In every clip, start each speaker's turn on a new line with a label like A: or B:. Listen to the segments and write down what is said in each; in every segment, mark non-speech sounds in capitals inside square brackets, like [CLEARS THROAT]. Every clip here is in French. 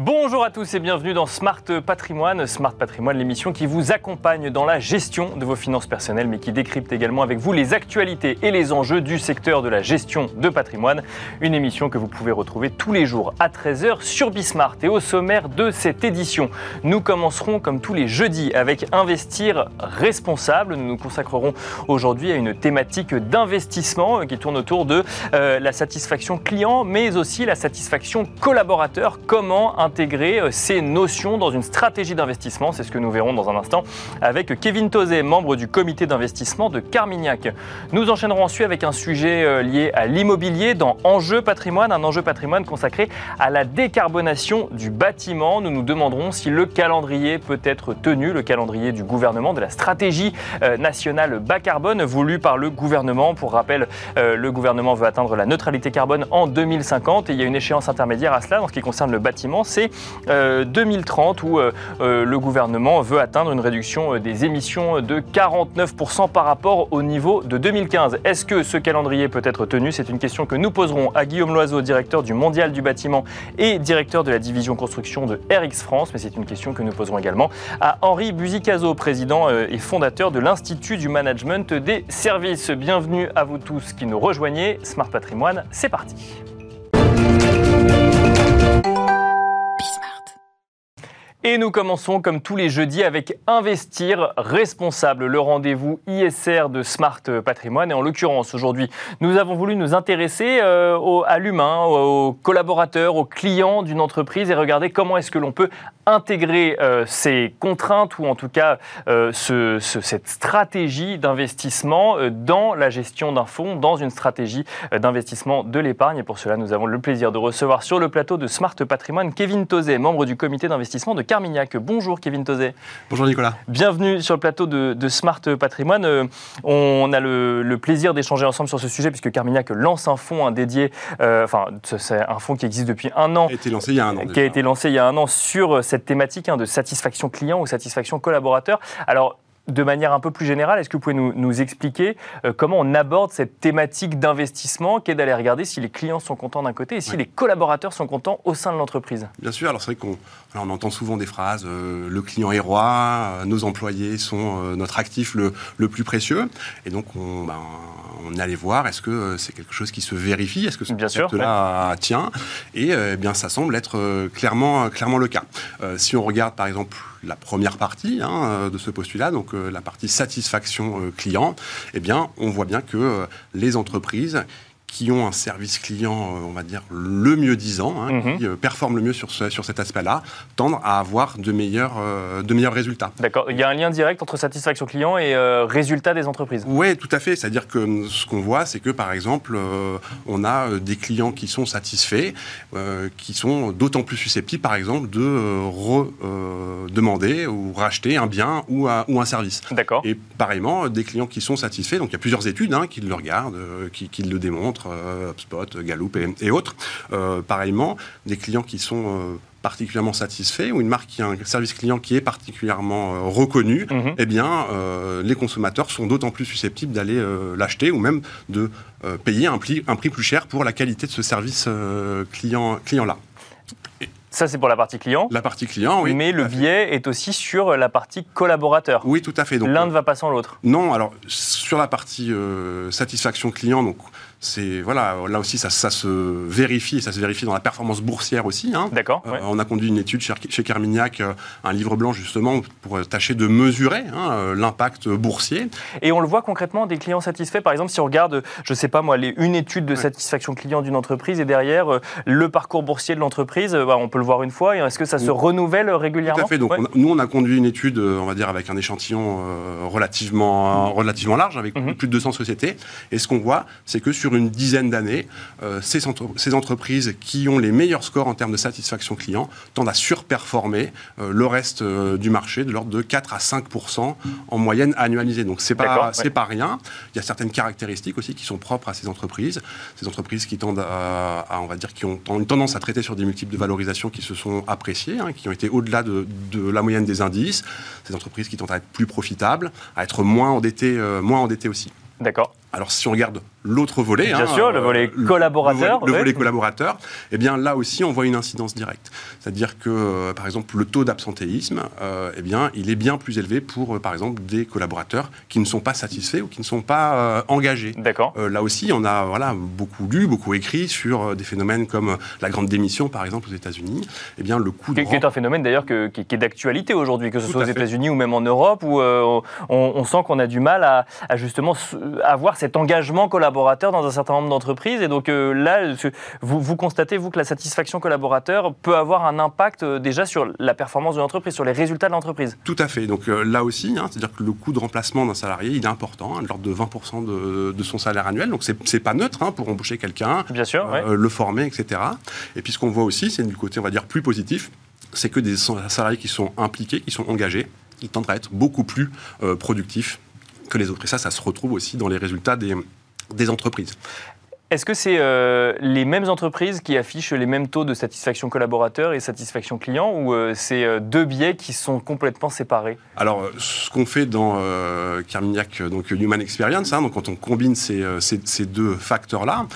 A: Bonjour à tous et bienvenue dans Smart Patrimoine. Smart Patrimoine, l'émission qui vous accompagne dans la gestion de vos finances personnelles, mais qui décrypte également avec vous les actualités et les enjeux du secteur de la gestion de patrimoine. Une émission que vous pouvez retrouver tous les jours à 13h sur Bismart. Et au sommaire de cette édition, nous commencerons comme tous les jeudis avec Investir responsable. Nous nous consacrerons aujourd'hui à une thématique d'investissement qui tourne autour de euh, la satisfaction client, mais aussi la satisfaction collaborateur. Comment euh, ces notions dans une stratégie d'investissement. C'est ce que nous verrons dans un instant avec Kevin Tozé, membre du comité d'investissement de Carmignac. Nous enchaînerons ensuite avec un sujet euh, lié à l'immobilier dans Enjeu patrimoine, un enjeu patrimoine consacré à la décarbonation du bâtiment. Nous nous demanderons si le calendrier peut être tenu, le calendrier du gouvernement, de la stratégie euh, nationale bas carbone voulue par le gouvernement. Pour rappel, le gouvernement veut atteindre la neutralité carbone en 2050 et il y a une échéance intermédiaire à cela en ce qui concerne le bâtiment c'est 2030 euh, où euh, euh, le gouvernement veut atteindre une réduction des émissions de 49% par rapport au niveau de 2015. Est-ce que ce calendrier peut être tenu? C'est une question que nous poserons à Guillaume Loiseau, directeur du Mondial du bâtiment et directeur de la division construction de RX France, mais c'est une question que nous poserons également à Henri Buzicazo, président et fondateur de l'Institut du Management des Services. Bienvenue à vous tous qui nous rejoignez. Smart Patrimoine, c'est parti. Et nous commençons comme tous les jeudis avec Investir responsable, le rendez-vous ISR de Smart Patrimoine. Et en l'occurrence, aujourd'hui, nous avons voulu nous intéresser euh, à l'humain, aux collaborateurs, aux clients d'une entreprise et regarder comment est-ce que l'on peut intégrer euh, ces contraintes ou en tout cas euh, cette stratégie d'investissement dans la gestion d'un fonds, dans une stratégie d'investissement de l'épargne. Et pour cela, nous avons le plaisir de recevoir sur le plateau de Smart Patrimoine Kevin Tozé, membre du comité d'investissement de Carmignac. Bonjour Kevin Tozé.
B: Bonjour Nicolas.
A: Bienvenue sur le plateau de, Smart Patrimoine. Euh, on a le, plaisir d'échanger ensemble sur ce sujet puisque Carmignac lance un fonds dédié, euh, enfin c'est un fonds qui existe depuis un an.
B: Qui a été lancé il y a un an.
A: Qui a été lancé il y a un an sur cette thématique hein, de satisfaction client ou satisfaction collaborateur. Alors de manière un peu plus générale, est-ce que vous pouvez nous, expliquer euh, comment on aborde cette thématique d'investissement qui est d'aller regarder si les clients sont contents d'un côté et si les collaborateurs sont contents au sein de l'entreprise?
B: Bien sûr, alors c'est vrai qu'on on entend souvent des phrases euh, le client est roi, euh, nos employés sont notre actif le, plus précieux. Et donc on, ben, on allé voir est-ce que c'est quelque chose qui se vérifie, est-ce que ce concept-là tient? Et eh bien ça semble être clairement, clairement le cas. si on regarde par exemple la première partie hein, de ce postulat, donc la partie satisfaction euh, client, eh bien, on voit bien que les entreprises qui ont un service client, euh, on va dire, le mieux disant, hein, mhm. qui euh, performent le mieux sur, sur cet aspect-là, tendent à avoir de meilleurs, euh, de meilleurs résultats.
A: D'accord. Il y a un lien direct entre satisfaction client et résultats des entreprises
B: Oui, tout à fait. C'est-à-dire que ce qu'on voit, c'est que, par exemple, on a des clients qui sont satisfaits, qui sont d'autant plus susceptibles, par exemple, de redemander ou racheter un bien ou, un, ou un service.
A: D'accord.
B: Et pareillement, des clients qui sont satisfaits, donc il y a plusieurs études hein, qui le regardent, qui, qui le démontrent, euh, HubSpot, Gallup et, autres. Euh, pareillement, des clients qui sont euh, particulièrement satisfaits ou une marque qui a un service client qui est particulièrement reconnu, mhm. eh bien, les consommateurs sont d'autant plus susceptibles d'aller l'acheter ou même de payer un prix, un prix plus cher pour la qualité de ce service client, client-là.
A: Ça, c'est pour la partie client.
B: La partie client, oui.
A: Mais le biais est aussi sur la partie collaborateur.
B: Oui, tout à fait.
A: L'un ne va pas sans l'autre.
B: Non, alors sur la partie satisfaction client, donc c'est voilà, là aussi ça, se vérifie et ça se vérifie dans la performance boursière aussi. Hein.
A: D'accord.
B: Euh, on a conduit une étude chez, chez Carmignac, euh, un livre blanc justement pour tâcher de mesurer hein, euh, l'impact boursier.
A: Et on le voit concrètement des clients satisfaits. Par exemple, si on regarde, je sais pas moi, les, une étude de satisfaction client d'une entreprise et derrière le parcours boursier de l'entreprise, bah, on peut le voir une fois. Est-ce que ça se renouvelle régulièrement?
B: Tout à fait. Donc nous on a conduit une étude, on va dire avec un échantillon relativement relativement large, avec mhm. plus de 200 sociétés. Et ce qu'on voit, c'est que sur une dizaine d'années, euh, ces, ces, entreprises qui ont les meilleurs scores en termes de satisfaction client tendent à surperformer euh, le reste euh, du marché de l'ordre de 4 à 5 en moyenne annualisée. Donc c'est pas c'est pas rien. Il y a certaines caractéristiques aussi qui sont propres à ces entreprises. Ces entreprises qui tendent à, on va dire, qui ont une tendance à traiter sur des multiples de valorisation qui se sont appréciés, hein, qui ont été au-delà de, de, la moyenne des indices. Ces entreprises qui tendent à être plus profitables, à être moins endettées, moins endettées aussi.
A: D'accord.
B: Alors si on regarde l'autre volet,
A: bien
B: hein,
A: sûr, le volet
B: euh,
A: collaborateur,
B: le, volet, le
A: ouais.
B: volet collaborateur, eh bien là aussi on voit une incidence directe. C'est-à-dire que euh, par exemple le taux d'absentéisme, euh, eh bien il est bien plus élevé pour par exemple des collaborateurs qui ne sont pas satisfaits ou qui ne sont pas euh, engagés.
A: D'accord.
B: Là aussi, on a voilà, beaucoup lu, beaucoup écrit sur des phénomènes comme la grande démission, par exemple, aux États-Unis. Eh bien, le coût de
A: Qui, est un phénomène d'ailleurs qui, est d'actualité aujourd'hui, que ce
B: Tout
A: soit aux. États-Unis ou même en Europe, où on, on sent qu'on a du mal à, à justement avoir cet engagement collaborateur dans un certain nombre d'entreprises. Et donc euh, là, vous, vous constatez, vous, que la satisfaction collaborateur peut avoir un impact euh, déjà sur la performance de l'entreprise, sur les résultats de l'entreprise.
B: Tout à fait. Donc euh, là aussi, hein, c'est-à-dire que le coût de remplacement d'un salarié, il est important, hein, de l'ordre de 20% de, de son salaire annuel. Donc c'est pas neutre hein, pour embaucher quelqu'un,
A: Bien sûr, ouais.
B: le former, etc. Et puis ce qu'on voit aussi, c'est du côté, on va dire, plus positif, c'est que des salariés qui sont impliqués, qui sont engagés, ils tendent à être beaucoup plus productifs que les autres. Et ça, ça se retrouve aussi dans les résultats des, entreprises.
A: Est-ce que c'est euh, les mêmes entreprises qui affichent les mêmes taux de satisfaction collaborateur et satisfaction client ou euh, c'est euh, deux biais qui sont complètement séparés?
B: Alors, ce qu'on fait dans Carmignac, donc Human Experience, hein, donc quand on combine ces, ces- ces deux facteurs-là,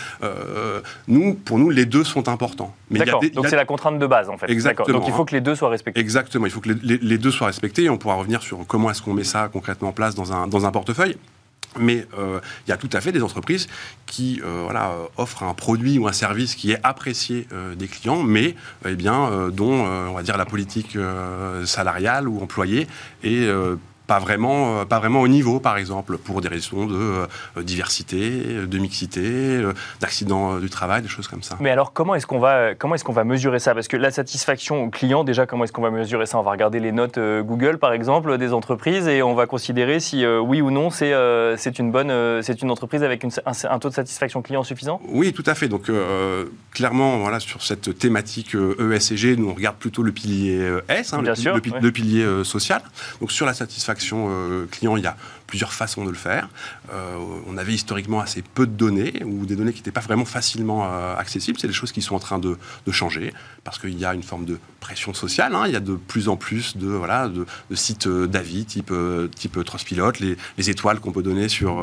B: nous, pour nous, les deux sont importants.
A: D'accord, donc
B: a-
A: c'est la contrainte de base en fait.
B: Exactement.
A: Donc il faut
B: hein.
A: que les deux soient respectés.
B: Exactement, il faut que les, les- les deux soient respectés et on pourra revenir sur comment est-ce qu'on met ça concrètement en place dans un, dans un portefeuille. Mais euh, il y a tout à fait des entreprises qui euh, euh, offrent un produit ou un service qui est apprécié des clients, mais eh dont on va dire la politique salariale ou employée est pas vraiment, euh, pas vraiment au niveau, par exemple, pour des raisons de euh, diversité, de mixité, euh, d'accidents euh, du travail, des choses comme ça.
A: Mais alors comment est-ce qu'on va comment est-ce qu'on va mesurer ça? Parce que la satisfaction au client déjà comment est-ce qu'on va mesurer ça? On va regarder les notes euh, Google par exemple des entreprises et on va considérer si euh, oui ou non c'est euh, c'est une bonne euh, c'est une entreprise avec une- un, un taux de satisfaction client suffisant?
B: Oui, tout à fait. Donc, euh, clairement, voilà, sur cette thématique euh, ESG, nous, on regarde plutôt le pilier euh, S, hein, le, pi-
A: sûr,
B: le pi-
A: ouais.
B: le pilier euh, social. Donc, sur la satisfaction euh, client, il y a plusieurs façons de le faire. Euh, on avait historiquement assez peu de données ou des données qui n'étaient pas vraiment facilement euh, accessibles. C'est des choses qui sont en train de, de changer parce qu'il y a une forme de pression sociale. hein. Il y a de plus en plus de, voilà, de, de sites euh, d'avis type, type Trustpilot, les, les étoiles qu'on peut donner sur,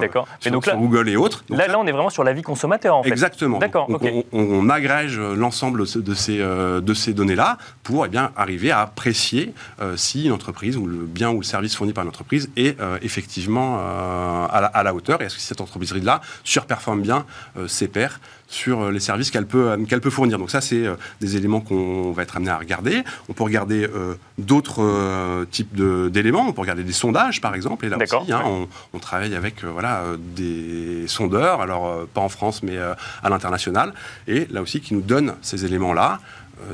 A: là-
B: Google et autres. Donc
A: Là, là on est vraiment sur l'avis consommateur en fait.
B: Exactement.
A: D'accord,
B: Donc,
A: ok.
B: on, on- on agrège l'ensemble de ces, de ces données-là pour eh bien, arriver à apprécier euh, si une entreprise ou le bien ou le service fourni par une entreprise est effectivement euh, à, la, à la hauteur et est-ce que cette entreprise-là surperforme bien euh, ses pairs sur euh, les services qu'elle peut, qu'elle peut fournir? Donc ça, c'est des éléments qu'on va être amené à regarder. On peut regarder euh, d'autres euh, types d'éléments. On peut regarder des sondages, par exemple. Et là aussi, hein, on, on travaille avec euh, voilà, des sondeurs, alors pas en France, mais à l'international. Et là aussi, qui nous donnent ces éléments-là,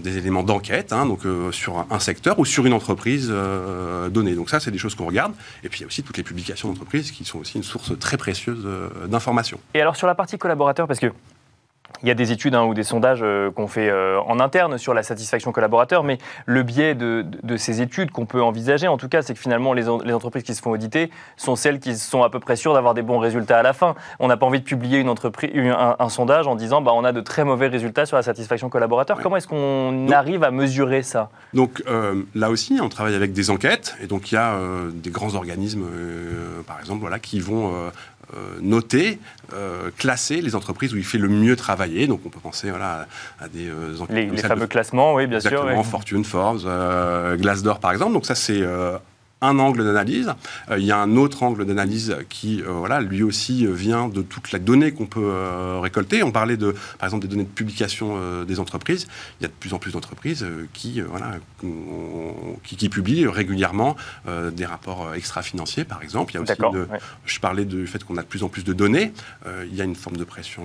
B: des éléments d'enquête, hein, donc euh, sur un- secteur ou sur une entreprise euh, donnée. Donc ça, c'est des choses qu'on regarde. Et puis il y a aussi toutes les publications d'entreprises qui sont aussi une source très précieuse euh, d'informations.
A: Et alors sur la partie collaborateur, parce que il y a des études hein, ou des sondages euh, qu'on fait euh, en interne sur la satisfaction collaborateur, mais le biais de, de- de ces études qu'on peut envisager, en tout cas, c'est que finalement les, en- les entreprises qui se font auditer sont celles qui sont à peu près sûres d'avoir des bons résultats à la fin. On n'a pas envie de publier une entreprise, une- un, un sondage en disant bah, on a de très mauvais résultats sur la satisfaction collaborateur.
B: Ouais.
A: Comment est-ce qu'on arrive à mesurer ça?
B: Donc euh, là aussi, on travaille avec des enquêtes, et donc il y a des grands organismes, par exemple, voilà, qui vont noter, euh, classer les entreprises où il fait le mieux travailler. Donc on peut penser voilà, à, à des euh, enquêtes
A: Les, fameux
B: de
A: classements, oui, bien
B: Exactement,
A: sûr.
B: Fortune, Forbes, euh, Glassdoor par exemple. Donc ça c'est euh, un angle d'analyse. Euh, il y a un autre angle d'analyse qui, euh, voilà, lui aussi euh, vient de toute la donnée qu'on peut euh, récolter. On parlait de, par exemple, des données de publication des entreprises. Il y a de plus en plus d'entreprises qui, voilà, qui, qui publient régulièrement des rapports extra-financiers, par exemple. Il y a aussi
A: ouais.
B: je parlais du fait qu'on a de plus en plus de données. Il y a une forme de pression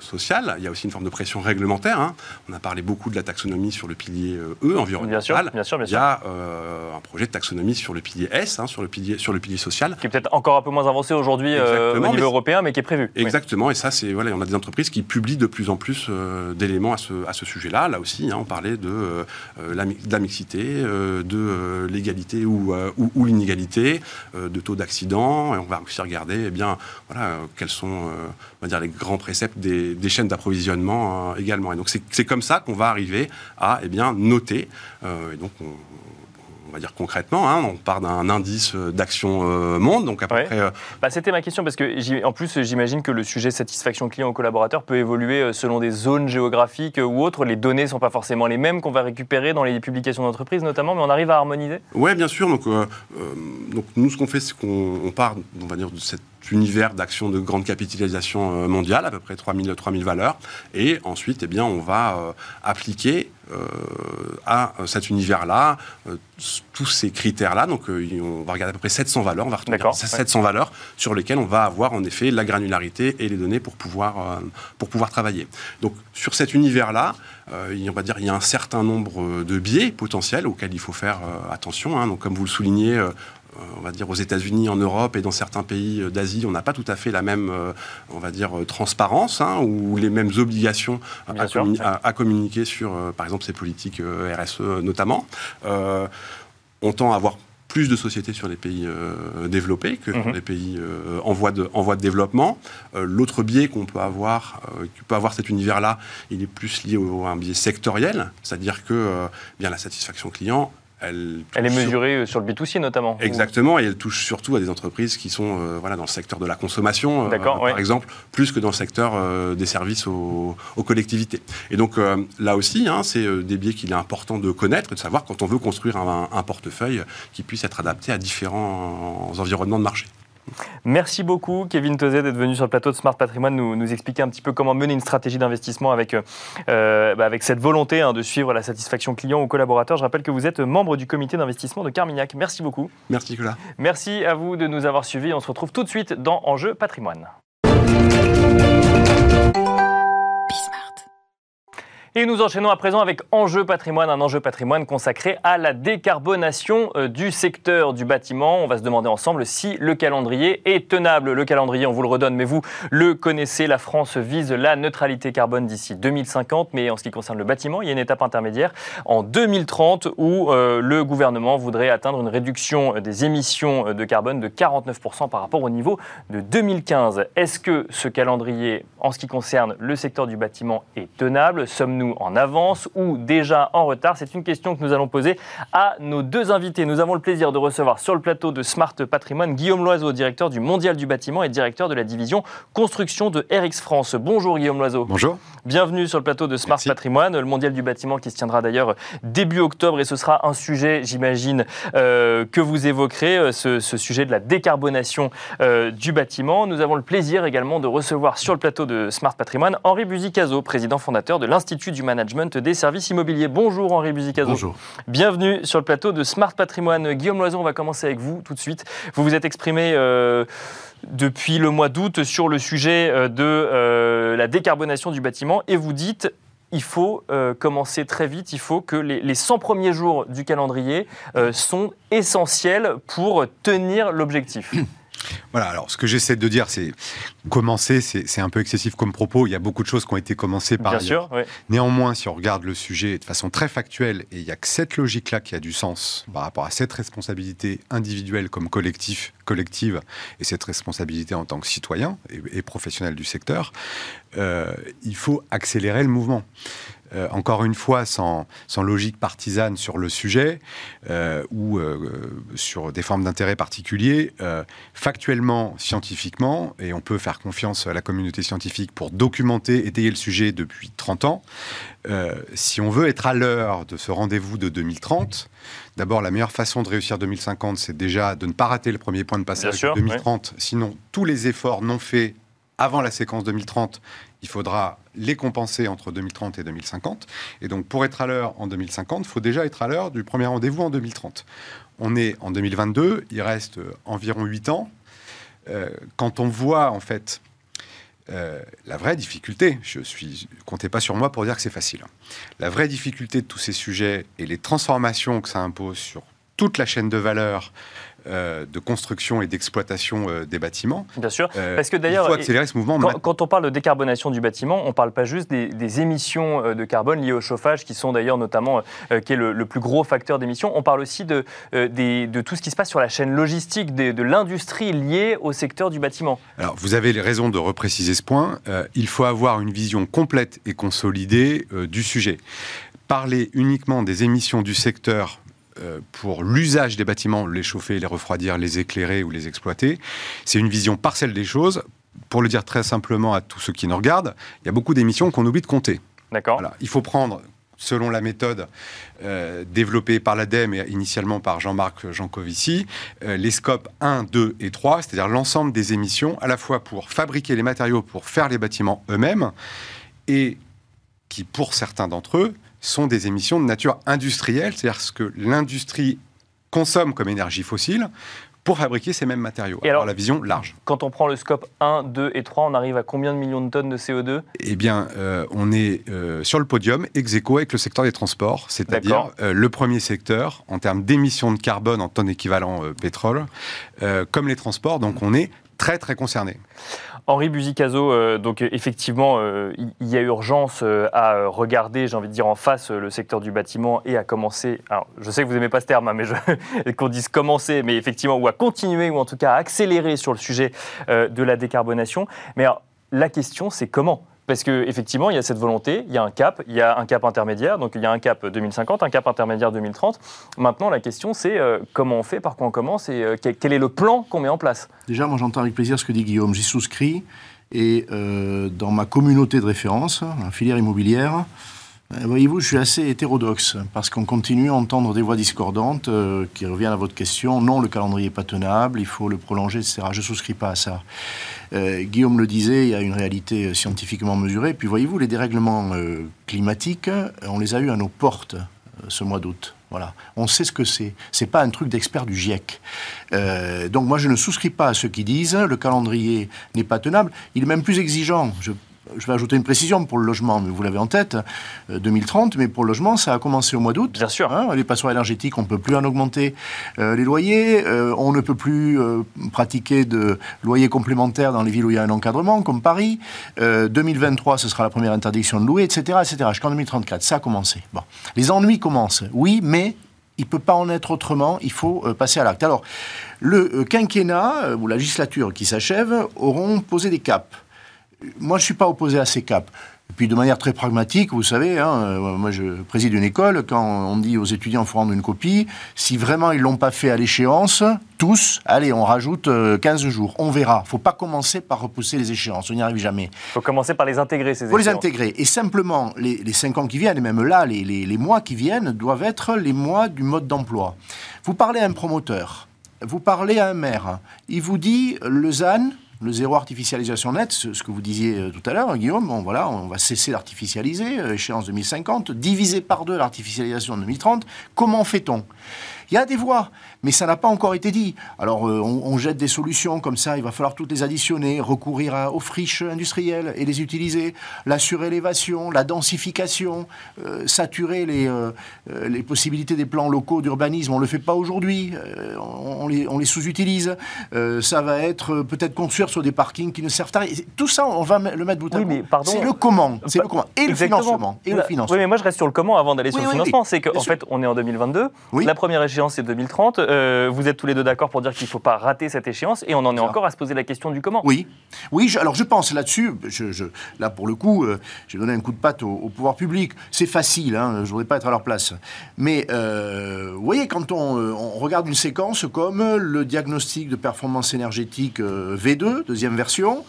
B: sociale. Il y a aussi une forme de pression réglementaire. hein. On a parlé beaucoup de la taxonomie sur le pilier E, environnemental.
A: Bien sûr, bien sûr, bien
B: Il y a un projet de taxonomie sur le pilier S, hein, sur, le pilier, sur le pilier social.
A: Qui est peut-être encore un peu moins avancé aujourd'hui euh, au niveau
B: mais-
A: européen, mais qui est prévu. Oui.
B: Exactement, et ça, c'est voilà, on a des entreprises qui publient de plus en plus euh, d'éléments à ce, à ce sujet-là. Là aussi, hein, on parlait de, euh, euh, la, de la mixité, de l'égalité ou, ou, ou l'inégalité, de taux d'accident, et on va aussi regarder, eh bien, voilà, quels sont, on va dire, les grands préceptes des, des chaînes d'approvisionnement euh, également. Et donc, c'est comme ça qu'on va arriver à, eh bien, noter. et donc, on, on va dire concrètement, hein, on part d'un indice d'action monde, donc à peu près.
A: Bah, C'était ma question parce que en plus j'imagine que le sujet satisfaction client ou collaborateur peut évoluer selon des zones géographiques ou autres. Les données ne sont pas forcément les mêmes qu'on va récupérer dans les publications d'entreprise notamment, mais on arrive à harmoniser.
B: Oui, bien sûr. Donc, donc nous, ce qu'on fait, c'est qu'on part, on va dire, de cet univers d'actions de grande capitalisation mondiale, à peu près 3000, 3000 valeurs, et ensuite, eh bien, on va appliquer euh, à cet univers-là, euh, tous ces critères-là. Donc, euh, on va regarder à peu près 700 valeurs. On va retrouver 700 valeurs sur lesquelles on va avoir en effet la granularité et les données pour pouvoir, pour pouvoir travailler. Donc, sur cet univers-là, on va dire il y a un certain nombre de biais potentiels auxquels il faut faire attention. Hein. Donc, comme vous le soulignez, on va dire aux États-Unis, en Europe et dans certains pays d'Asie, on n'a pas tout à fait la même, on va dire, transparence hein, ou les mêmes obligations à, communiquer sur, par exemple, ces politiques RSE notamment. on tend à avoir plus de sociétés sur les pays développés que dans les pays en, voie de, en voie de développement. L'autre biais qu'on peut avoir, qui peut avoir cet univers-là, il est plus lié à un biais sectoriel, c'est-à-dire que bien la satisfaction client,
A: elle, est mesurée sur... le B2C notamment.
B: Exactement, et elle touche surtout à des entreprises qui sont euh, voilà, dans le secteur de la consommation, euh, par exemple, plus que dans le secteur euh, des services aux, collectivités. Et donc là aussi, hein, c'est des biais qu'il est important de connaître et de savoir quand on veut construire un portefeuille qui puisse être adapté à différents environnements de marché.
A: Merci beaucoup, Kevin Tozet, d'être venu sur le plateau de Smart Patrimoine nous, nous expliquer un petit peu comment mener une stratégie d'investissement avec, euh, bah, avec cette volonté hein, de suivre la satisfaction client ou collaborateur. Je rappelle que vous êtes membre du comité d'investissement de Carmignac. Merci beaucoup.
B: Merci, Nicolas.
A: Merci à vous de nous avoir suivis. On se retrouve tout de suite dans Enjeu Patrimoine. Et nous enchaînons à présent avec Enjeu patrimoine, un enjeu patrimoine consacré à la décarbonation euh, du secteur du bâtiment. On va se demander ensemble si le calendrier est tenable. Le calendrier, on vous le redonne, mais vous le connaissez, la France vise la neutralité carbone d'ici 2050, mais en ce qui concerne le bâtiment, il y a une étape intermédiaire en 2030 où euh, le gouvernement voudrait atteindre une réduction des émissions de carbone de 49% par rapport au niveau de 2015. Est-ce que ce calendrier, en ce qui concerne le secteur du bâtiment, est tenable? Sommes-nous en avance ou déjà en retard C'est une question que nous allons poser à nos deux invités. Nous avons le plaisir de recevoir sur le plateau de Smart Patrimoine Guillaume Loiseau, directeur du Mondial du bâtiment et directeur de la division construction de RX France. Bonjour Guillaume Loiseau.
C: Bonjour.
A: Bienvenue sur le plateau de Smart Patrimoine, le Mondial du bâtiment qui se tiendra d'ailleurs début octobre et ce sera un sujet, j'imagine, euh, que vous évoquerez, euh, ce, sujet de la décarbonation euh, du bâtiment. Nous avons le plaisir également de recevoir sur le plateau de Smart Patrimoine Henri Buzicazo, président fondateur de l'Institut du management des services immobiliers. Bonjour Henri Buzicazo.
C: Bonjour.
A: Bienvenue sur le plateau de Smart Patrimoine. Guillaume Loison, on va commencer avec vous tout de suite. Vous vous êtes exprimé euh, depuis le mois d'août sur le sujet euh, de euh, la décarbonation du bâtiment et vous dites il faut commencer très vite, il faut que les, les 100 premiers jours du calendrier sont essentiels pour tenir l'objectif. [CLEARS THROAT]
C: Voilà, alors ce que j'essaie de dire, c'est commencer, c'est un peu excessif comme propos. Il y a beaucoup de choses qui ont été commencées par
A: Bien Sûr,
C: Néanmoins, si on regarde le sujet de façon très factuelle, et il n'y a que cette logique-là qui a du sens par rapport à cette responsabilité individuelle comme collectif, collective, et cette responsabilité en tant que citoyen et, professionnel du secteur, euh, il faut accélérer le mouvement. Euh, encore une fois, sans, logique partisane sur le sujet euh, ou euh, sur des formes d'intérêt particuliers, factuellement, scientifiquement, et on peut faire confiance à la communauté scientifique pour documenter, étayer le sujet depuis 30 ans, si on veut être à l'heure de ce rendez-vous de 2030, D'abord, la meilleure façon de réussir 2050, c'est déjà de ne pas rater le premier point de passage de 2030. Sinon, tous les efforts non faits avant la séquence 2030, il faudra les compenser entre 2030 et 2050. Et donc, pour être à l'heure en 2050, il faut déjà être à l'heure du premier rendez-vous en 2030. On est en 2022, il reste environ 8 ans. Euh, quand on voit, en fait, euh, la vraie difficulté, je suis, comptez pas sur moi pour dire que c'est facile. Hein. La vraie difficulté de tous ces sujets et les transformations que ça impose sur toute la chaîne de valeur, euh, de construction et d'exploitation euh, des bâtiments.
A: Bien sûr, euh, parce que d'ailleurs, il faut
C: accélérer ce mouvement.
A: Quand, on parle de décarbonation du bâtiment, on ne parle pas juste des, émissions de carbone liées au chauffage, qui sont d'ailleurs notamment qui est le, plus gros facteur d'émissions. On parle aussi de, de tout ce qui se passe sur la chaîne logistique de, l'industrie liée au secteur du bâtiment.
C: Alors, vous avez les raisons de repréciser ce point. il faut avoir une vision complète et consolidée du sujet. Parler uniquement des émissions du secteur pour l'usage des bâtiments, les chauffer, les refroidir, les éclairer ou les exploiter. C'est une vision partielle des choses. Pour le dire très simplement à tous ceux qui nous regardent, il y a beaucoup d'émissions qu'on oublie de compter.
A: D'accord.
C: Voilà. Il faut prendre selon la méthode euh, développée par l'ADEME et initialement par Jean-Marc Jancovici, euh, les scopes 1, 2 et 3, c'est-à-dire l'ensemble des émissions, à la fois pour fabriquer les matériaux, pour faire les bâtiments eux-mêmes, et qui, pour certains d'entre eux, sont des émissions de nature industrielle, c'est-à-dire ce que l'industrie consomme comme énergie fossile pour fabriquer ces mêmes matériaux.
A: Et alors,
C: la vision large.
A: Quand on prend le scope 1, 2 et 3, on arrive à combien de millions de tonnes de CO2
C: Eh bien, euh, on est euh, sur le podium, ex aequo avec le secteur des transports, c'est-à-dire euh, le premier secteur en termes d'émissions de carbone en tonnes équivalent pétrole, comme les transports. Donc, on est très très concerné.
A: Henri Buzicazo, euh, donc euh, effectivement, euh, il y a urgence à regarder, j'ai envie de dire, en face le secteur du bâtiment et à commencer. Alors, je sais que vous n'aimez pas ce terme, hein, mais [LAUGHS] qu'on dise commencer, mais effectivement, ou à continuer, ou en tout cas à accélérer sur le sujet de la décarbonation. Mais alors, la question, c'est comment parce qu'effectivement, il y a cette volonté, il y a un cap, il y a un cap intermédiaire, donc il y a un cap 2050, un cap intermédiaire 2030. Maintenant, la question, c'est euh, comment on fait, par quoi on commence et euh, quel, est le plan qu'on met en place?
D: Déjà, moi j'entends avec plaisir ce que dit Guillaume, j'y souscris. Et euh, dans ma communauté de référence, la filière immobilière, voyez-vous, je suis assez hétérodoxe, parce qu'on continue à entendre des voix discordantes euh, qui reviennent à votre question. Non, le calendrier n'est pas tenable, il faut le prolonger, etc. Je ne souscris pas à ça. Euh, Guillaume le disait, il y a une réalité euh, scientifiquement mesurée. Puis voyez-vous, les dérèglements euh, climatiques, euh, on les a eus à nos portes euh, ce mois d'août. Voilà. On sait ce que c'est. C'est pas un truc d'expert du GIEC. Euh, donc moi, je ne souscris pas à ceux qui disent le calendrier n'est pas tenable. Il est même plus exigeant. Je vais ajouter une précision pour le logement, mais vous l'avez en tête, euh, 2030. Mais pour le logement, ça a commencé au mois d'août.
A: Bien sûr.
D: Hein, les passoires énergétiques, on ne peut plus en augmenter euh, les loyers. Euh, on ne peut plus euh, pratiquer de loyers complémentaires dans les villes où il y a un encadrement, comme Paris. Euh, 2023, ce sera la première interdiction de louer, etc., etc. Jusqu'en 2034, ça a commencé. Bon. Les ennuis commencent, oui, mais il ne peut pas en être autrement, il faut euh, passer à l'acte. Alors, le euh, quinquennat, euh, ou la législature qui s'achève, auront posé des caps. Moi, je ne suis pas opposé à ces caps. Et puis, de manière très pragmatique, vous savez, hein, euh, moi, je préside une école. Quand on dit aux étudiants, il faut rendre une copie, si vraiment ils ne l'ont pas fait à l'échéance, tous, allez, on rajoute euh, 15 jours. On verra. Il ne faut pas commencer par repousser les échéances. On n'y arrive jamais.
A: Il faut commencer par les intégrer, ces
D: Il faut les
A: échéances.
D: intégrer. Et simplement, les, les cinq ans qui viennent, et même là, les, les- les mois qui viennent, doivent être les mois du mode d'emploi. Vous parlez à un promoteur, vous parlez à un maire, il vous dit le ZAN, le zéro artificialisation nette, ce, que vous disiez euh, tout à l'heure, Guillaume, bon, voilà, on va cesser d'artificialiser, euh, échéance 2050, diviser par deux l'artificialisation en 2030. Comment fait-on? Il y a des voies, mais ça n'a pas encore été dit. Alors, euh, on, on jette des solutions comme ça, il va falloir toutes les additionner, recourir à- aux friches industrielles et les utiliser, la surélévation, la densification, euh, saturer les, euh, les possibilités des plans locaux d'urbanisme. On ne le fait pas aujourd'hui, on, on les, on les sous-utilise. Ça va être peut-être construire sur des parkings qui ne servent à rien. Tout ça, on va le mettre bout à
A: Oui,
D: bout. C'est le comment, c'est le comment. Et
A: Exactement.
D: le financement. Et le financement.
A: Oui, mais moi je reste sur le comment avant d'aller sur
D: Oui,
A: le financement. C'est qu'en fait, on est en 2022.
D: Oui.
A: La première échéance, c'est 2030. Euh, vous êtes tous les deux d'accord pour dire qu'il ne faut pas rater cette échéance et on en est encore à se poser la question du comment.
D: Oui, oui. je- alors je pense là-dessus. Je, je- là pour le coup, euh, j'ai donné un coup de patte au, au pouvoir public. C'est facile. Hein, je ne voudrais pas être à leur place. Mais euh, vous voyez, quand on, on regarde une séquence comme le diagnostic de performance énergétique euh, V2, deuxième version.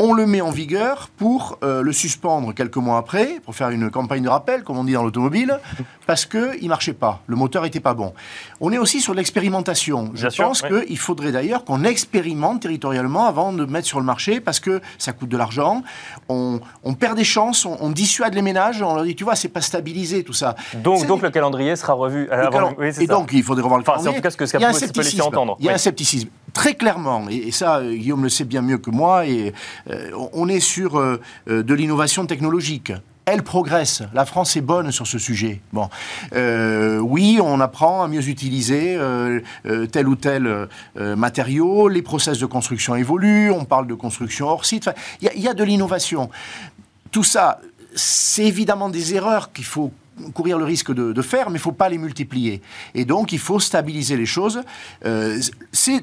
D: On le met en vigueur pour euh, le suspendre quelques mois après, pour faire une campagne de rappel, comme on dit dans l'automobile, [LAUGHS] parce qu'il ne marchait pas, le moteur n'était pas bon. On est aussi sur l'expérimentation. Je
A: Bien
D: pense qu'il faudrait d'ailleurs qu'on expérimente territorialement avant de mettre sur le marché, parce que ça coûte de l'argent, on, on perd des chances, on, on dissuade les ménages, on leur dit, tu vois, c'est pas stabilisé tout ça.
A: Donc, donc le calendrier sera revu. à oui, c'est
D: et
A: ça.
D: donc, il faudrait revoir le
A: Enfin, c'est en
D: calendrier.
A: tout cas ce que ça
D: Il y a un
A: peut- peut entendre,
D: Il y a
A: oui.
D: un scepticisme. Très clairement, et, et ça, euh, Guillaume le sait bien mieux que moi, et euh, on est sur euh, euh, de l'innovation technologique. Elle progresse. La France est bonne sur ce sujet. Bon, Euh, oui, on apprend à mieux utiliser euh, euh, tel ou tel euh, matériau. Les process de construction évoluent. On parle de construction hors site. Il y a de l'innovation. Tout ça, c'est évidemment des erreurs qu'il faut courir le risque de, faire, mais il ne faut pas les multiplier. Et donc, il faut stabiliser les choses. Euh,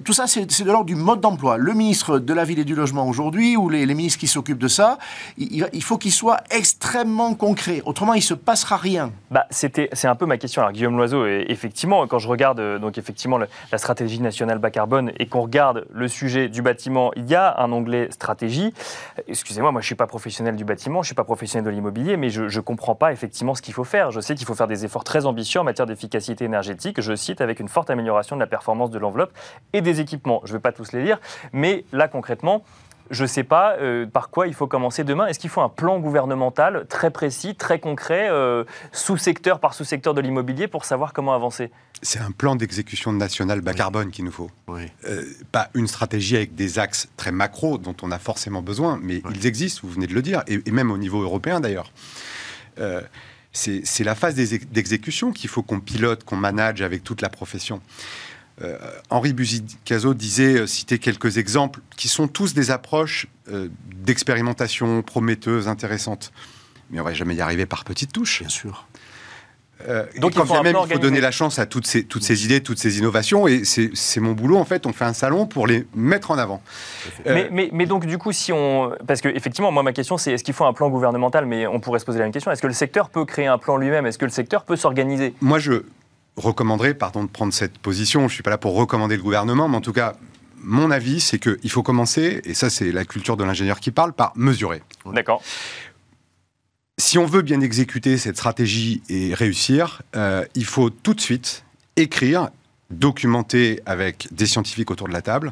D: tout ça, c'est de l'ordre du mode d'emploi. Le ministre de la Ville et du Logement aujourd'hui, ou les, ministres qui s'occupent de ça, il, faut qu'ils soient extrêmement concrets. Autrement, il ne se passera rien.
A: Bah, C'est un peu ma question. Alors, Guillaume Loiseau, effectivement, quand je regarde euh, donc, effectivement, la stratégie nationale bas carbone et qu'on regarde le sujet du bâtiment, il y a un onglet stratégie. Excusez-moi, moi, je ne suis pas professionnel du bâtiment, je ne suis pas professionnel de l'immobilier, mais je ne comprends pas effectivement ce qu'il faut faire. Je sais qu'il faut faire des efforts très ambitieux en matière d'efficacité énergétique. Je cite avec une forte amélioration de la performance de l'enveloppe et des équipements. Je ne vais pas tous les lire, mais là, concrètement, je ne sais pas euh, par quoi il faut commencer demain. Est-ce qu'il faut un plan gouvernemental très précis, très concret, euh, sous-secteur par sous-secteur de l'immobilier pour savoir comment avancer?
C: C'est un plan d'exécution national bas carbone qu'il nous faut. Euh, pas une stratégie avec des axes très macro dont on a forcément besoin, mais ils existent, vous venez de le dire, et, et même au niveau européen d'ailleurs c'est la phase d'exécution qu'il faut qu'on pilote, qu'on manage avec toute la profession. Euh, Henri Buzicazo disait, euh, citer quelques exemples, qui sont tous des approches euh, d'expérimentation prometteuses, intéressantes. Mais on va jamais y arriver par petites touches.
D: Bien sûr.
C: Donc, il faut, même, il faut donner la chance à toutes ces, toutes ces idées, toutes ces innovations. Et c'est mon boulot, en fait. On fait un salon pour les mettre en avant.
A: Mais, mais, mais, donc, du coup, si on. Parce que, effectivement, moi, ma question, c'est est-ce qu'il faut un plan gouvernemental? Mais on pourrait se poser la même question. Est-ce que le secteur peut créer un plan lui-même? Est-ce que le secteur peut s'organiser?
C: Moi, je, recommanderais, pardon de prendre cette position, je ne suis pas là pour recommander le gouvernement, mais en tout cas, mon avis, c'est qu'il faut commencer, et ça c'est la culture de l'ingénieur qui parle, par mesurer.
A: D'accord.
C: Si on veut bien exécuter cette stratégie et réussir, euh, il faut tout de suite écrire, documenter avec des scientifiques autour de la table,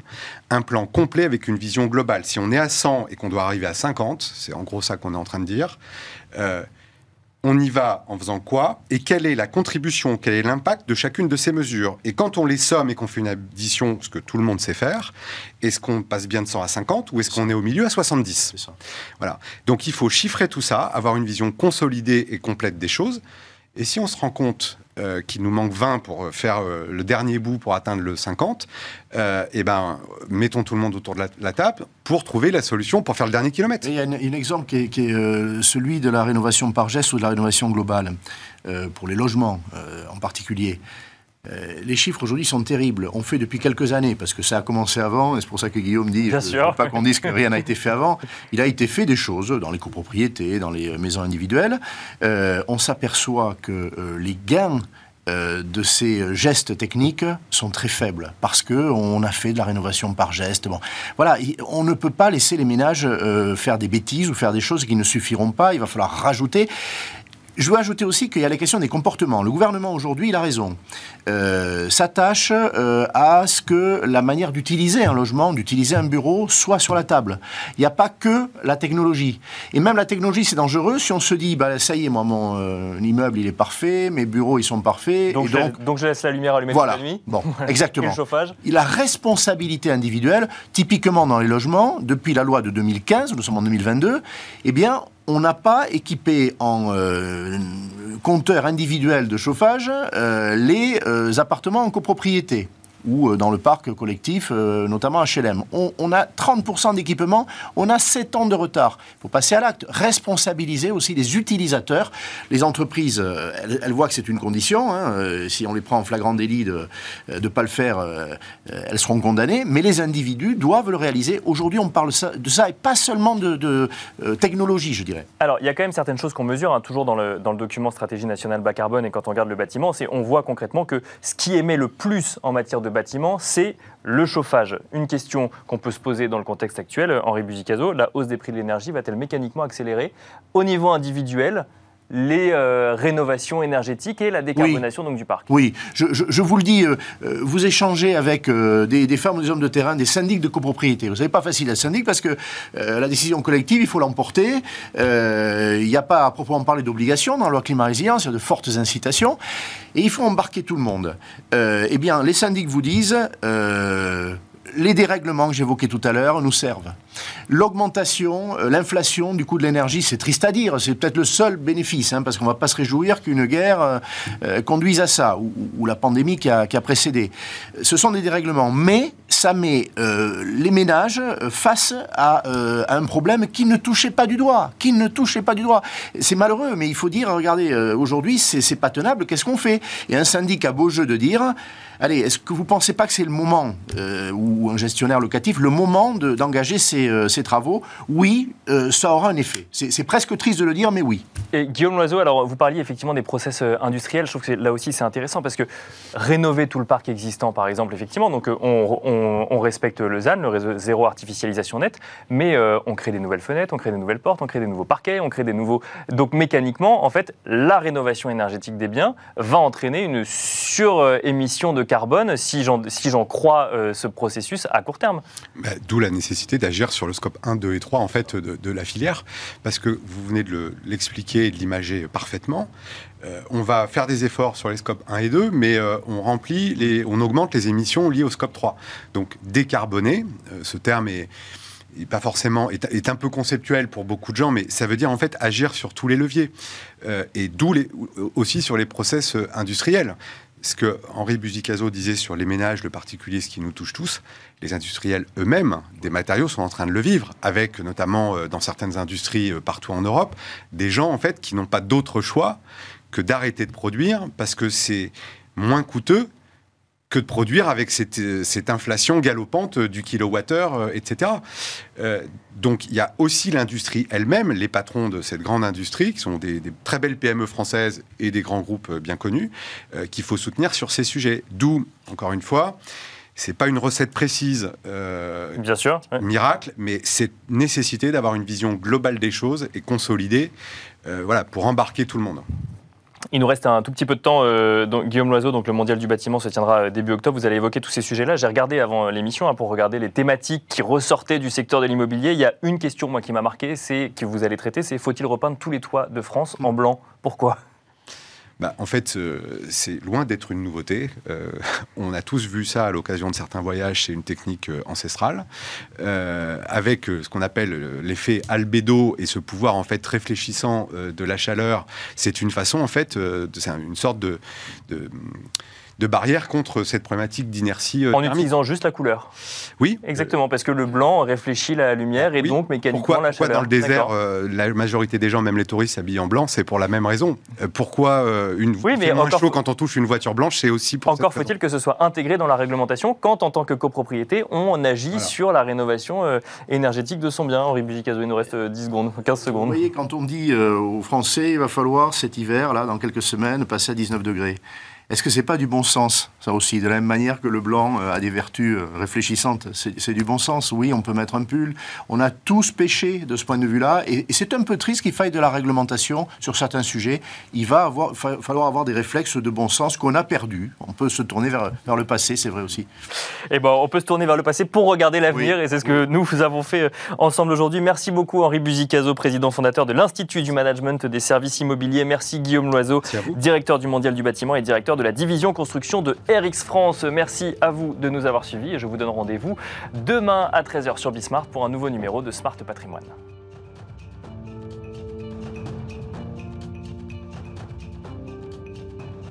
C: un plan complet avec une vision globale. Si on est à 100 et qu'on doit arriver à 50, c'est en gros ça qu'on est en train de dire, euh, on y va en faisant quoi et quelle est la contribution, quel est l'impact de chacune de ces mesures? Et quand on les somme et qu'on fait une addition, ce que tout le monde sait faire, est-ce qu'on passe bien de 100 à 50 ou est-ce qu'on est au milieu à 70 Voilà. Donc il faut chiffrer tout ça, avoir une vision consolidée et complète des choses. Et si on se rend compte euh, qu'il nous manque 20 pour euh, faire euh, le dernier bout pour atteindre le 50, et eh ben, mettons tout le monde autour de la, table pour trouver la solution pour faire le dernier kilomètre.
D: Il y a un, exemple qui est, celui de la rénovation par geste ou de la rénovation globale, pour les logements en particulier. Euh, les chiffres aujourd'hui sont terribles. On fait depuis quelques années, parce que ça a commencé avant, et c'est pour ça que Guillaume dit,
A: Bien
D: ne pas qu'on dise que rien n'a été fait avant. Il a été fait des choses dans les copropriétés, dans les maisons individuelles. Euh, on s'aperçoit que euh, les gains de ces gestes techniques sont très faibles parce que on a fait de la rénovation par geste. Bon, voilà, on ne peut pas laisser les ménages faire des bêtises ou faire des choses qui ne suffiront pas. Il va falloir rajouter. Je veux ajouter aussi qu'il y a la question des comportements. Le gouvernement aujourd'hui, il a raison, euh, s'attache euh, à ce que la manière d'utiliser un logement, d'utiliser un bureau, soit sur la table. Il n'y a pas que la technologie. Et même la technologie, c'est dangereux si on se dit, bah, ça y est, moi, mon euh, immeuble, il est parfait, mes bureaux, ils sont parfaits.
A: Donc, je, donc, je laisse la lumière allumée
D: voilà.
A: toute la nuit
D: Bon, [LAUGHS] exactement.
A: le chauffage
D: La responsabilité individuelle, typiquement dans les logements, depuis la loi de 2015, nous sommes en 2022, eh bien, on n'a pas équipé en euh, compteur individuel de chauffage euh, les euh, appartements en copropriété ou euh, dans le parc collectif, euh, notamment HLM. On, on a 30% d'équipement, on a 7 ans de retard. Il faut passer à l'acte, responsabiliser aussi les utilisateurs. Les entreprises, euh, elles, voient que c'est une condition. Hein, si on les prend en flagrant délit de ne pas le faire, elles seront condamnées. Mais les individus doivent le réaliser. Aujourd'hui, on parle de ça et pas seulement de, technologie, je dirais.
A: Alors, il y a quand même certaines choses qu'on mesure, hein, toujours dans le, dans le document Stratégie nationale bas carbone et quand on regarde le bâtiment, c'est on voit concrètement que ce qui émet le plus en matière de bâtiment, c'est le chauffage. Une question qu'on peut se poser dans le contexte actuel, Henri Buzicazo, la hausse des prix de l'énergie va-t-elle mécaniquement accélérer au niveau individuel les euh, rénovations énergétiques et la décarbonation donc, du parc.
D: Oui, je, vous le dis, euh, euh, vous échangez avec des, femmes ou des hommes de terrain, des syndics de copropriété. Vous savez, pas facile à syndic parce que la décision collective, il faut l'emporter. Il n'y a pas à proprement parler d'obligation dans la loi climat résilience, il y a de fortes incitations. Et il faut embarquer tout le monde. eh bien, les syndics vous disent les dérèglements que j'évoquais tout à l'heure nous servent. L'augmentation, euh, l'inflation du coût de l'énergie, c'est triste à dire, c'est peut-être le seul bénéfice, hein, parce qu'on ne va pas se réjouir qu'une guerre euh, euh, conduise à ça, ou, la pandémie qui a, qui a, précédé. Ce sont des dérèglements, mais ça met euh, les ménages euh, face à, euh, à un problème qui ne touchait pas du doigt, qui ne touchait pas du doigt. C'est malheureux, mais il faut dire, regardez, euh, aujourd'hui, c'est pas tenable, qu'est-ce qu'on fait? Et un syndic a beau jeu de dire, allez, est-ce que vous pensez pas que c'est le moment, ou un gestionnaire locatif, le moment de- d'engager ces, travaux? Oui, ça aura un effet. C'est presque triste de le dire, mais oui.
A: Et Guillaume Loiseau, alors vous parliez effectivement des process industriels. Je trouve que là aussi c'est intéressant parce que rénover tout le parc existant, par exemple, effectivement, donc on, on- respecte le ZAN, le réseau zéro artificialisation nette, mais euh, on crée des nouvelles fenêtres, on crée des nouvelles portes, on crée des nouveaux parquets, on crée des nouveaux. Donc mécaniquement, en fait, la rénovation énergétique des biens va entraîner une surémission de carbone si j'en si crois euh, ce processus à court terme.
C: Bah, D'où la nécessité d'agir sur le scope 1, 2 et 3 en fait, de, la filière, parce que vous venez de le- l'expliquer et de l'imager parfaitement. Euh, on va faire des efforts sur les scopes 1 et 2, mais euh, on remplit, les, on augmente les émissions liées au scope 3. Donc décarboner, euh, ce terme est, pas forcément est, un peu conceptuel pour beaucoup de gens, mais ça veut dire en fait agir sur tous les leviers et d'où aussi sur les process industriels. Ce que Henri Buzicazo disait sur les ménages, le particulier, ce qui nous touche tous, les industriels eux-mêmes des matériaux sont en train de le vivre, avec notamment dans certaines industries partout en Europe, des gens en fait qui n'ont pas d'autre choix que d'arrêter de produire parce que c'est moins coûteux que de produire avec cette, euh, cette inflation galopante euh, du kilowattheure, euh, etc. Euh, donc il y a aussi l'industrie elle-même, les patrons de cette grande industrie, qui sont des, des très belles PME françaises et des grands groupes bien connus, euh, qu'il faut soutenir sur ces sujets. D'où, encore une fois, c'est pas une recette précise. euh,
A: Bien sûr. ouais.
C: miracle, mais c'est nécessité d'avoir une vision globale des choses et consolidée, voilà, pour embarquer tout le monde.
A: Il nous reste un tout petit peu de temps. euh, Guillaume Loiseau, donc le mondial du bâtiment se tiendra euh, début octobre. Vous allez évoquer tous ces sujets-là. J'ai regardé avant euh, l'émission hein, pour regarder les thématiques qui ressortaient du secteur de l'immobilier. Il y a une question moi qui m'a marqué, c'est que vous allez traiter, c'est faut-il repeindre tous les toits de France en blanc? Pourquoi?
C: Bah, en fait, euh, c'est loin d'être une nouveauté. Euh, on a tous vu ça à l'occasion de certains voyages. C'est une technique euh, ancestrale, euh, avec euh, ce qu'on appelle l'effet albédo et ce pouvoir en fait réfléchissant de la chaleur. C'est une façon en fait, c'est un- une sorte de, de de barrière contre cette problématique d'inertie euh,
A: En
C: thermique.
A: utilisant juste la couleur.
C: Oui,
A: Exactement, parce que le blanc réfléchit la lumière et
C: Oui.
A: donc mécaniquement
C: Pourquoi,
A: la
C: pourquoi
A: chaleur.
C: dans le désert, euh, la majorité des gens, même les touristes, s'habillent en blanc C'est pour la même raison. Euh, pourquoi euh, une
A: Oui,
C: il
A: mais
C: moins chaud
A: faut-
C: quand on touche une voiture blanche C'est aussi pour
A: Encore faut-il que ce soit intégré dans la réglementation quand, en tant que copropriété, on agit
C: Voilà.
A: sur la rénovation euh, énergétique de son bien. Henri Buzicazo, il nous reste euh, 10 secondes, 15
D: Vous
A: secondes.
D: voyez, quand on dit euh, aux Français, il va falloir cet hiver, là, dans quelques semaines, passer à 19 degrés. Est-ce que c'est pas du bon sens, ça aussi De la même manière que le blanc euh, a des vertus euh, réfléchissantes, c'est du bon sens? Oui, on peut mettre un pull. On a tous péché de ce point de vue-là, et, et c'est un peu triste qu'il faille de la réglementation sur certains sujets. Il va avoir, fa- falloir avoir des réflexes de bon sens qu'on a perdus. On peut se tourner vers, vers le passé, c'est vrai aussi.
A: Eh ben, on peut se tourner vers le passé pour regarder l'avenir
D: Oui.
A: et c'est ce que nous vous avons fait euh, ensemble aujourd'hui. Merci beaucoup Henri Buzicazo, président fondateur de l'Institut du Management des Services Immobiliers. Merci Guillaume Loiseau, directeur du Mondial du Bâtiment et directeur de la division construction de RX France. Merci à vous de nous avoir suivis et je vous donne rendez-vous demain à 13h sur Bismart pour un nouveau numéro de Smart Patrimoine.